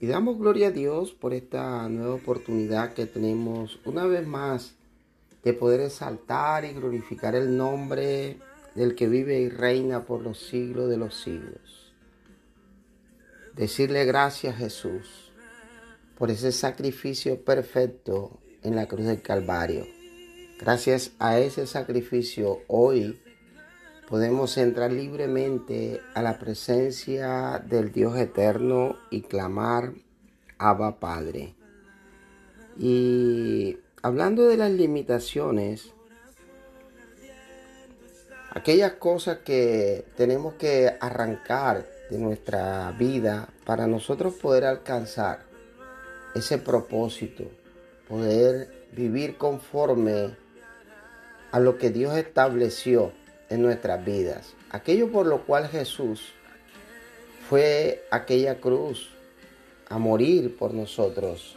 Y damos gloria a Dios por esta nueva oportunidad que tenemos una vez más de poder exaltar y glorificar el nombre del que vive y reina por los siglos de los siglos. Decirle gracias Jesús por ese sacrificio perfecto en la cruz del Calvario. Gracias a ese sacrificio hoy podemos entrar libremente a la presencia del Dios eterno y clamar Abba Padre. Y hablando de las limitaciones, aquellas cosas que tenemos que arrancar de nuestra vida para nosotros poder alcanzar ese propósito, poder vivir conforme a lo que Dios estableció en nuestras vidas. Aquello por lo cual Jesús fue aquella cruz a morir por nosotros,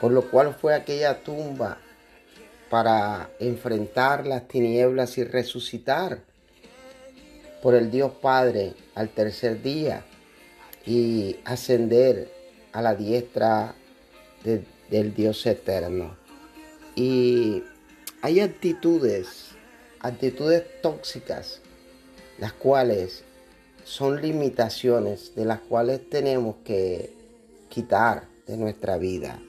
por lo cual fue aquella tumba para enfrentar las tinieblas y resucitar por el Dios Padre al tercer día y ascender a la diestra del Dios eterno. Y hay actitudes actitudes tóxicas, las cuales son limitaciones de las cuales tenemos que quitar de nuestra vida.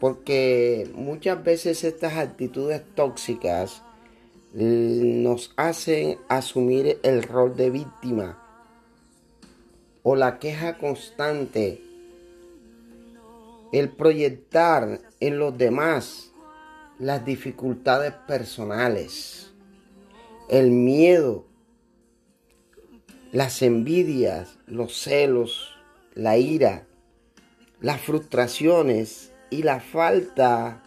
Porque muchas veces estas actitudes tóxicas nos hacen asumir el rol de víctima o la queja constante, el proyectar en los demás las dificultades personales, el miedo, las envidias, los celos, la ira, las frustraciones y la falta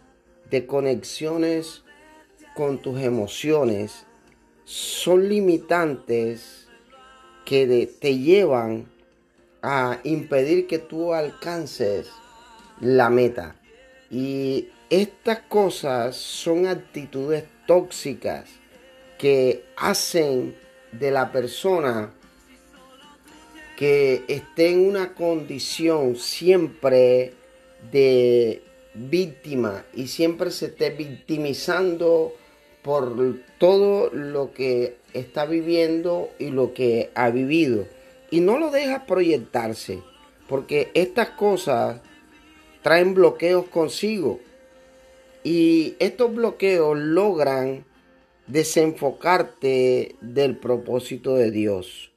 de conexiones con tus emociones son limitantes que te llevan a impedir que tú alcances la meta. Y estas cosas son actitudes tóxicas que hacen de la persona que esté en una condición siempre de víctima y siempre se esté victimizando por todo lo que está viviendo y lo que ha vivido. Y no lo deja proyectarse, porque estas cosas traen bloqueos consigo. Y estos bloqueos logran desenfocarte del propósito de Dios.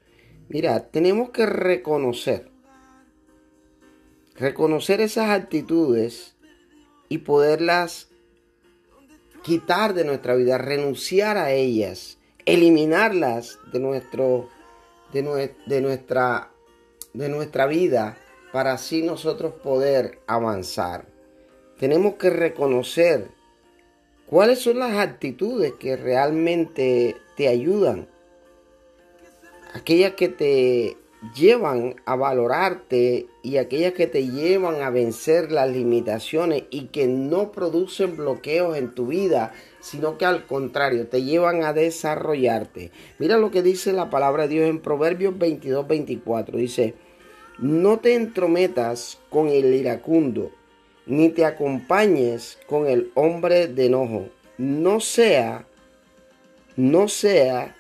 Mira, tenemos que reconocer, reconocer esas actitudes y poderlas quitar de nuestra vida, renunciar a ellas, eliminarlas de nuestro de, de nuestra de nuestra vida para así nosotros poder avanzar. Tenemos que reconocer cuáles son las actitudes que realmente te ayudan, aquellas que te llevan a valorarte y aquellas que te llevan a vencer las limitaciones y que no producen bloqueos en tu vida, sino que al contrario te llevan a desarrollarte. Mira lo que dice la palabra de Dios en Proverbios 22, 24. Dice, no te entrometas con el iracundo, ni te acompañes con el hombre de enojo. No sea, no sea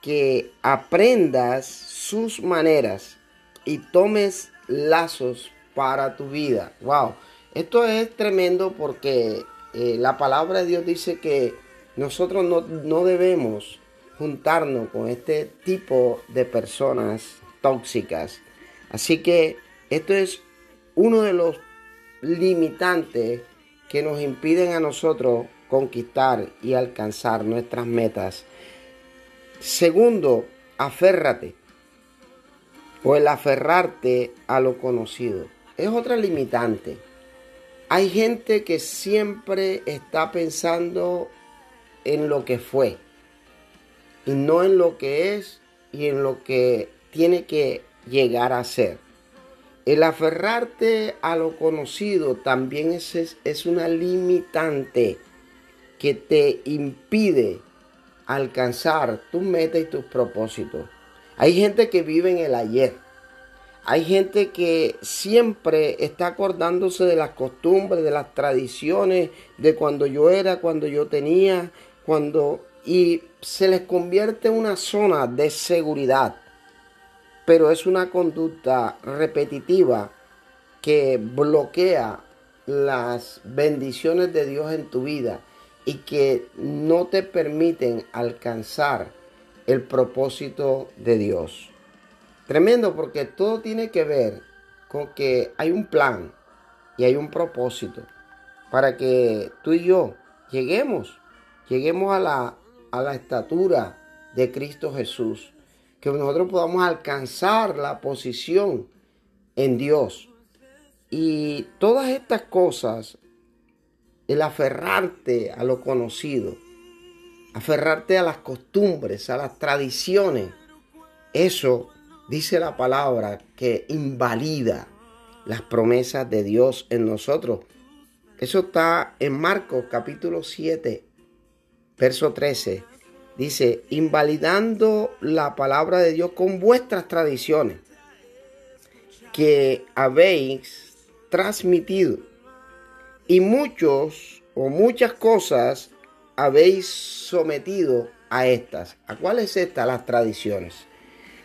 que aprendas sus maneras y tomes lazos para tu vida. Wow, esto es tremendo porque eh, la palabra de Dios dice que nosotros no, no debemos juntarnos con este tipo de personas tóxicas Así que esto es uno de los limitantes que nos impiden a nosotros conquistar y alcanzar nuestras metas. Segundo, aférrate o el aferrarte a lo conocido. Es otra limitante. Hay gente que siempre está pensando en lo que fue y no en lo que es y en lo que tiene que llegar a ser. El aferrarte a lo conocido también es, es, una limitante que te impide alcanzar tus metas y tus propósitos. Hay gente que vive en el ayer. Hay gente que siempre está acordándose de las costumbres, de las tradiciones, de cuando yo era, cuando yo tenía, cuando... Y se les convierte en una zona de seguridad pero es una conducta repetitiva que bloquea las bendiciones de Dios en tu vida y que no te permiten alcanzar el propósito de Dios. Tremendo porque todo tiene que ver con que hay un plan y hay un propósito para que tú y yo lleguemos, lleguemos a la, a la estatura de Cristo Jesús que nosotros podamos alcanzar la posición en Dios. Y todas estas cosas, el aferrarte a lo conocido, aferrarte a las costumbres, a las tradiciones, eso dice la palabra que invalida las promesas de Dios en nosotros. Eso está en Marcos capítulo 7, verso 13. Dice, invalidando la palabra de Dios con vuestras tradiciones que habéis transmitido. Y muchos o muchas cosas habéis sometido a estas. ¿A cuáles estas? Las tradiciones.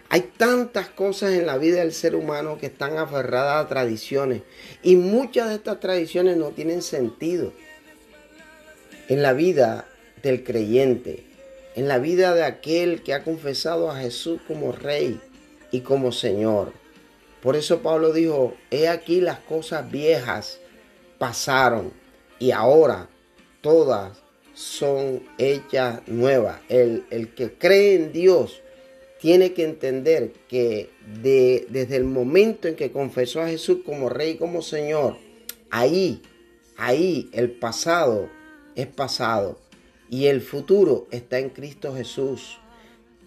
Hay tantas cosas en la vida del ser humano que están aferradas a tradiciones y muchas de estas tradiciones no tienen sentido en la vida del creyente en la vida de aquel que ha confesado a Jesús como Rey y como Señor. Por eso Pablo dijo, he aquí las cosas viejas pasaron y ahora todas son hechas nuevas. El, el que cree en Dios tiene que entender que de, desde el momento en que confesó a Jesús como Rey y como Señor, ahí, ahí el pasado es pasado y el futuro está en Cristo Jesús.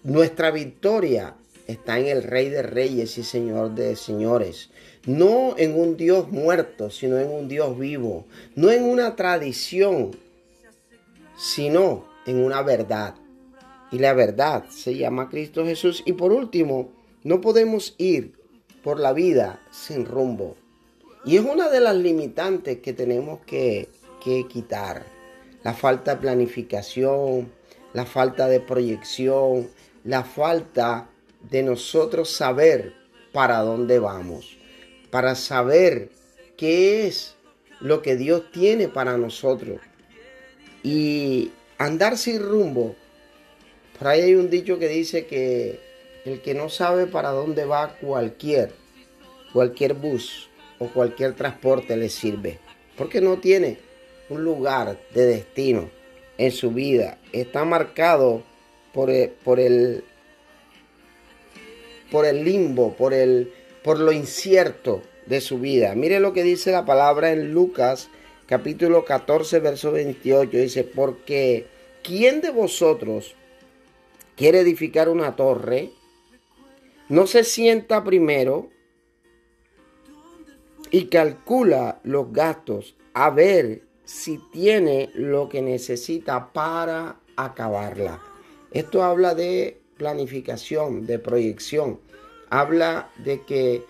Nuestra victoria está en el Rey de Reyes y Señor de Señores. No en un Dios muerto, sino en un Dios vivo. No en una tradición, sino en una verdad. Y la verdad se llama Cristo Jesús. Y por último, no podemos ir por la vida sin rumbo. Y es una de las limitantes que tenemos que, quitar la falta de planificación, la falta de proyección, la falta de nosotros saber para dónde vamos, para saber qué es lo que Dios tiene para nosotros. Y andar sin rumbo, por ahí hay un dicho que dice que el que no sabe para dónde va cualquier, cualquier bus o cualquier transporte le sirve, porque no tiene un lugar de destino en su vida. Está marcado por el, por el, por el limbo, por, el, por lo incierto de su vida. Mire lo que dice la palabra en Lucas capítulo 14, verso 28. Dice, porque ¿quién de vosotros quiere edificar una torre? No se sienta primero y calcula los gastos a ver si tiene lo que necesita para acabarla. Esto habla de planificación, de proyección. Habla de que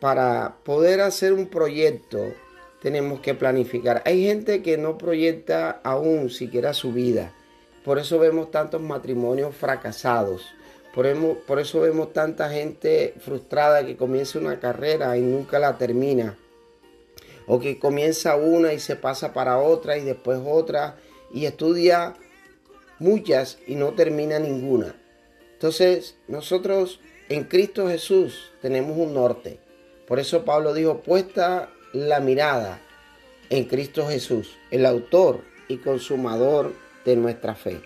para poder hacer un proyecto tenemos que planificar. Hay gente que no proyecta aún siquiera su vida. Por eso vemos tantos matrimonios fracasados. Por, eso vemos tanta gente frustrada que comienza una carrera y nunca la termina o que comienza una y se pasa para otra y después otra y estudia muchas y no termina ninguna. Entonces nosotros en Cristo Jesús tenemos un norte. Por eso Pablo dijo, puesta la mirada en Cristo Jesús, el autor y consumador de nuestra fe.